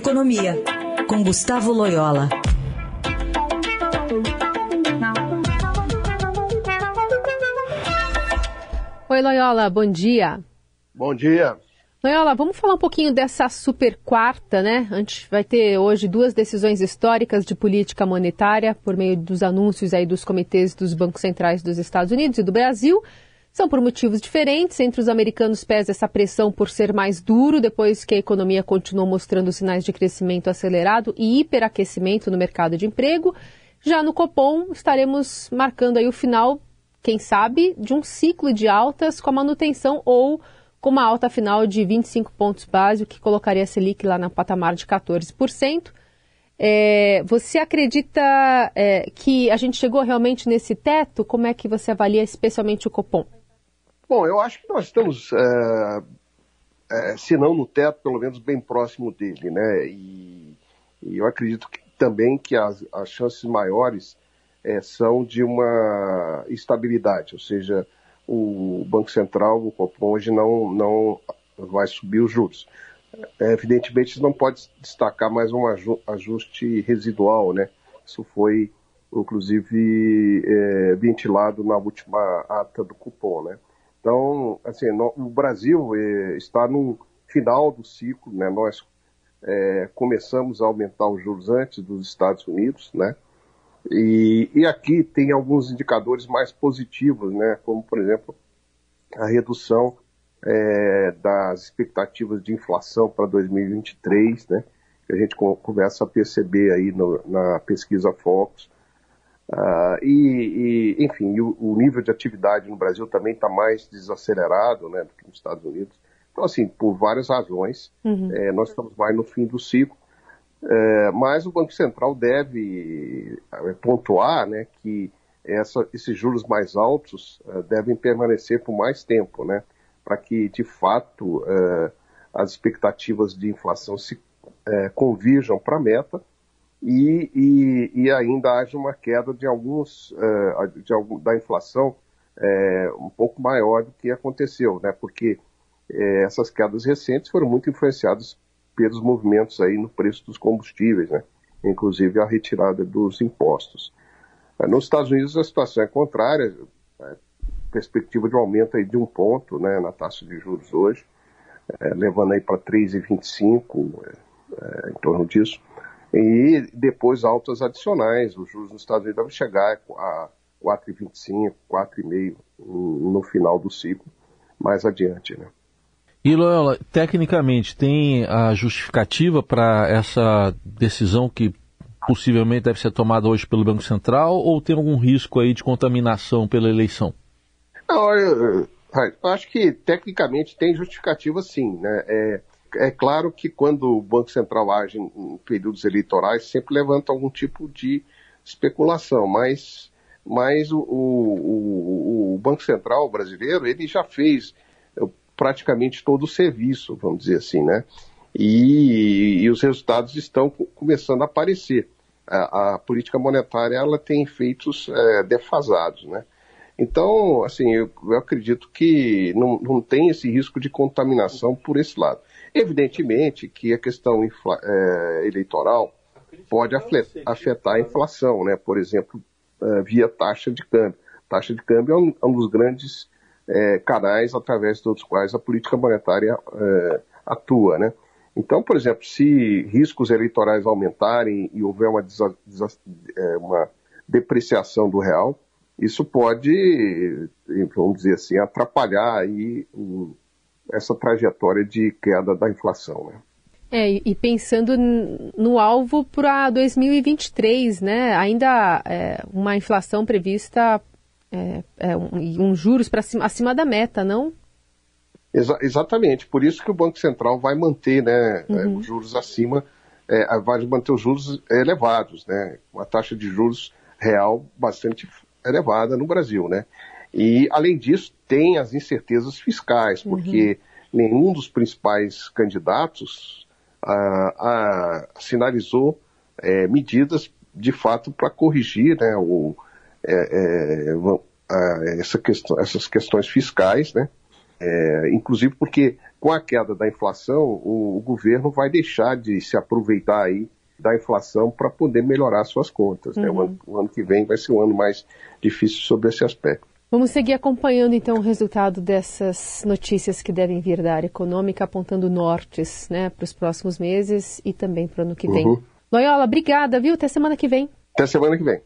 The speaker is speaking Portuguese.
Economia, com Gustavo Loyola. Oi, Loyola, bom dia. Bom dia. Loyola, vamos falar um pouquinho dessa super quarta, né? A gente vai ter hoje duas decisões históricas de política monetária por meio dos anúncios aí dos comitês dos bancos centrais dos Estados Unidos e do Brasil. São por motivos diferentes. Entre os americanos pesa essa pressão por ser mais duro, depois que a economia continuou mostrando sinais de crescimento acelerado e hiperaquecimento no mercado de emprego. Já no Copom, estaremos marcando aí o final, quem sabe, de um ciclo de altas com a manutenção ou com uma alta final de 25 pontos base, o que colocaria a Selic lá na patamar de 14%. É, você acredita é, que a gente chegou realmente nesse teto? Como é que você avalia especialmente o Copom? Bom, eu acho que nós estamos, é, é, se não no teto, pelo menos bem próximo dele, né? E, e eu acredito que, também que as, as chances maiores é, são de uma estabilidade, ou seja, o Banco Central, o Copom, hoje não, não vai subir os juros. É, evidentemente, não pode destacar mais um ajuste residual, né? Isso foi, inclusive, é, ventilado na última ata do cupom, né? Então, assim, no, o Brasil eh, está no final do ciclo, né? Nós eh, começamos a aumentar os juros antes dos Estados Unidos, né? E, e, aqui tem alguns indicadores mais positivos, né? Como, por exemplo, a redução eh, das expectativas de inflação para 2023, né? Que a gente começa a perceber aí no, na pesquisa Focus. Uh, e, e, enfim, o, o, nível de atividade no Brasil também está mais desacelerado né, do que nos Estados Unidos. Então, assim, por várias razões, uhum. é, nós estamos mais no fim do ciclo. É, mas o Banco Central deve é, pontuar né, que essa, esses juros mais altos uh, devem permanecer por mais tempo, né, para que, de fato, uh, as expectativas de inflação se convirjam para a meta e, e, e, ainda haja uma queda de alguns uh, de algum, da inflação uh, um pouco maior do que aconteceu, né? Porque uh, essas quedas recentes foram muito influenciadas pelos movimentos aí no preço dos combustíveis, né? Inclusive a retirada dos impostos. nos Estados Unidos a situação é contrária, perspectiva de um aumento aí de um ponto, né, na taxa de juros hoje, levando aí para 3,25 em torno disso e depois altas adicionais. Os juros nos Estados Unidos devem chegar a 4,25, 4,5 no final do ciclo, mais adiante. Né? E Loyola, tecnicamente, tem a justificativa para essa decisão que possivelmente deve ser tomada hoje pelo Banco Central ou tem algum risco aí de contaminação pela eleição? Não, eu, eu acho que tecnicamente tem justificativa sim. Né? É, é claro que quando o Banco Central age em períodos eleitorais, sempre levanta algum tipo de especulação, mas, mas o, o, o Banco Central brasileiro, ele já fez eh, praticamente todo o serviço, vamos dizer assim, né? E, e os resultados estão começando a aparecer. A, a, política monetária, ela tem efeitos é, defasados, né? Então, assim, eu, eu acredito que não, não tem esse risco de contaminação por esse lado. Evidentemente que a questão é, eleitoral pode afetar a inflação, né? por exemplo, é, via taxa de câmbio. Taxa de câmbio é um, é um dos grandes é, canais através dos quais a política monetária é, atua. Né? Então, por exemplo, se riscos eleitorais aumentarem e houver uma, uma depreciação do real, isso pode, vamos dizer assim, atrapalhar aí o, essa trajetória de queda da inflação. Né? É, e pensando no alvo para 2023, né? Ainda é, uma inflação prevista é, é um, um, juros para cima, acima da meta, não? Exa exatamente, por isso que o Banco Central vai manter né, é, uhum. os juros acima, é, vai manter os juros elevados, né? Uma taxa de juros real bastante elevada no Brasil, né? E, além disso, tem as incertezas fiscais, porque uhum. nenhum dos principais candidatos ah, ah, sinalizou é, medidas, de fato, para corrigir né, o, é, é, essa questão, essas questões fiscais, né? Inclusive porque com a queda da inflação, o, o governo vai deixar de se aproveitar aí da inflação para poder melhorar suas contas. Uhum. Né? O, uhum. ano, o ano que vem vai ser um ano mais difícil sobre esse aspecto. Vamos seguir acompanhando então o resultado dessas notícias que devem vir da área econômica, apontando nortes né, para os próximos meses e também para o ano que vem. Uhum. Loyola, obrigada, viu? Até semana que vem. Até semana que vem.